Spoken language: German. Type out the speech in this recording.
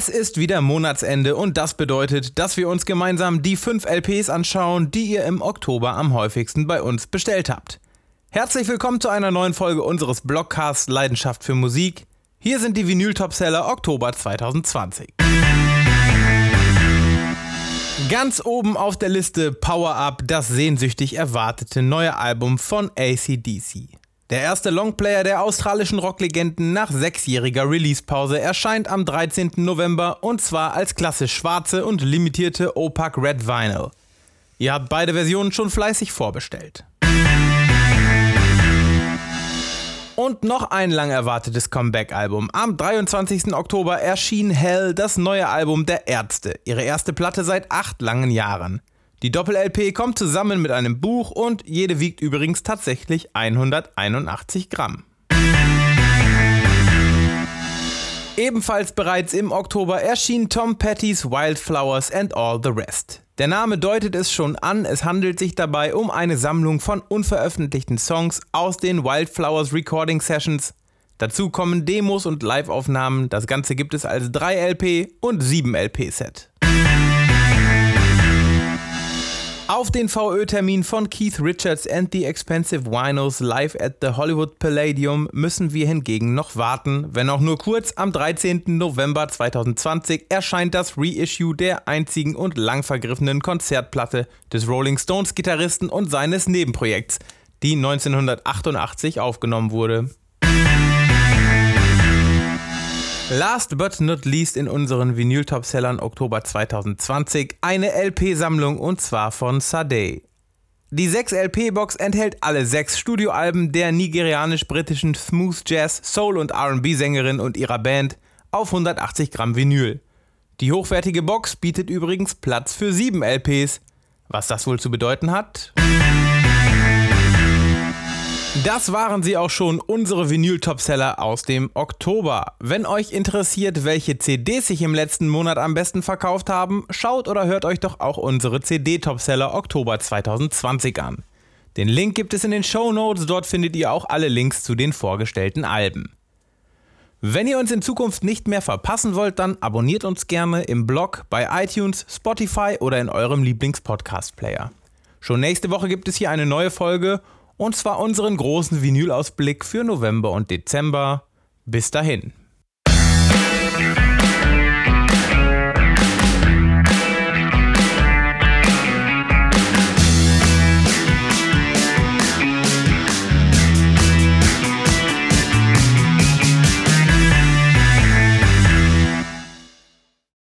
Es ist wieder Monatsende und das bedeutet, dass wir uns gemeinsam die 5 LPs anschauen, die ihr im Oktober am häufigsten bei uns bestellt habt. Herzlich willkommen zu einer neuen Folge unseres Blogcasts Leidenschaft für Musik. Hier sind die Vinyl-Topseller Oktober 2020. Ganz oben auf der Liste Power Up, das sehnsüchtig erwartete neue Album von ACDC. Der erste Longplayer der australischen Rocklegenden nach sechsjähriger Releasepause erscheint am 13. November und zwar als klassisch schwarze und limitierte Opac Red Vinyl. Ihr habt beide Versionen schon fleißig vorbestellt. Und noch ein lang erwartetes Comeback-Album. Am 23. Oktober erschien Hell, das neue Album der Ärzte, ihre erste Platte seit acht langen Jahren. Die Doppel-LP kommt zusammen mit einem Buch und jede wiegt übrigens tatsächlich 181 Gramm. Ebenfalls bereits im Oktober erschien Tom Petty's Wildflowers and All the Rest. Der Name deutet es schon an, es handelt sich dabei um eine Sammlung von unveröffentlichten Songs aus den Wildflowers Recording Sessions. Dazu kommen Demos und Live-Aufnahmen, das Ganze gibt es als 3 LP und 7 LP Set. Auf den VÖ-Termin von Keith Richards and the Expensive Winos live at the Hollywood Palladium müssen wir hingegen noch warten. Wenn auch nur kurz, am 13. November 2020 erscheint das Reissue der einzigen und lang vergriffenen Konzertplatte des Rolling Stones Gitarristen und seines Nebenprojekts, die 1988 aufgenommen wurde. Last but not least in unseren Vinyl-Topsellern Oktober 2020 eine LP-Sammlung und zwar von Sade. Die 6 LP-Box enthält alle sechs Studioalben der nigerianisch-britischen Smooth Jazz, Soul und RB-Sängerin und ihrer Band auf 180 Gramm Vinyl. Die hochwertige Box bietet übrigens Platz für 7 LPs. Was das wohl zu bedeuten hat? Das waren sie auch schon, unsere Vinyl-Topseller aus dem Oktober. Wenn euch interessiert, welche CDs sich im letzten Monat am besten verkauft haben, schaut oder hört euch doch auch unsere CD-Topseller Oktober 2020 an. Den Link gibt es in den Show Notes, dort findet ihr auch alle Links zu den vorgestellten Alben. Wenn ihr uns in Zukunft nicht mehr verpassen wollt, dann abonniert uns gerne im Blog, bei iTunes, Spotify oder in eurem Lieblings-Podcast-Player. Schon nächste Woche gibt es hier eine neue Folge und zwar unseren großen Vinylausblick für November und Dezember. Bis dahin.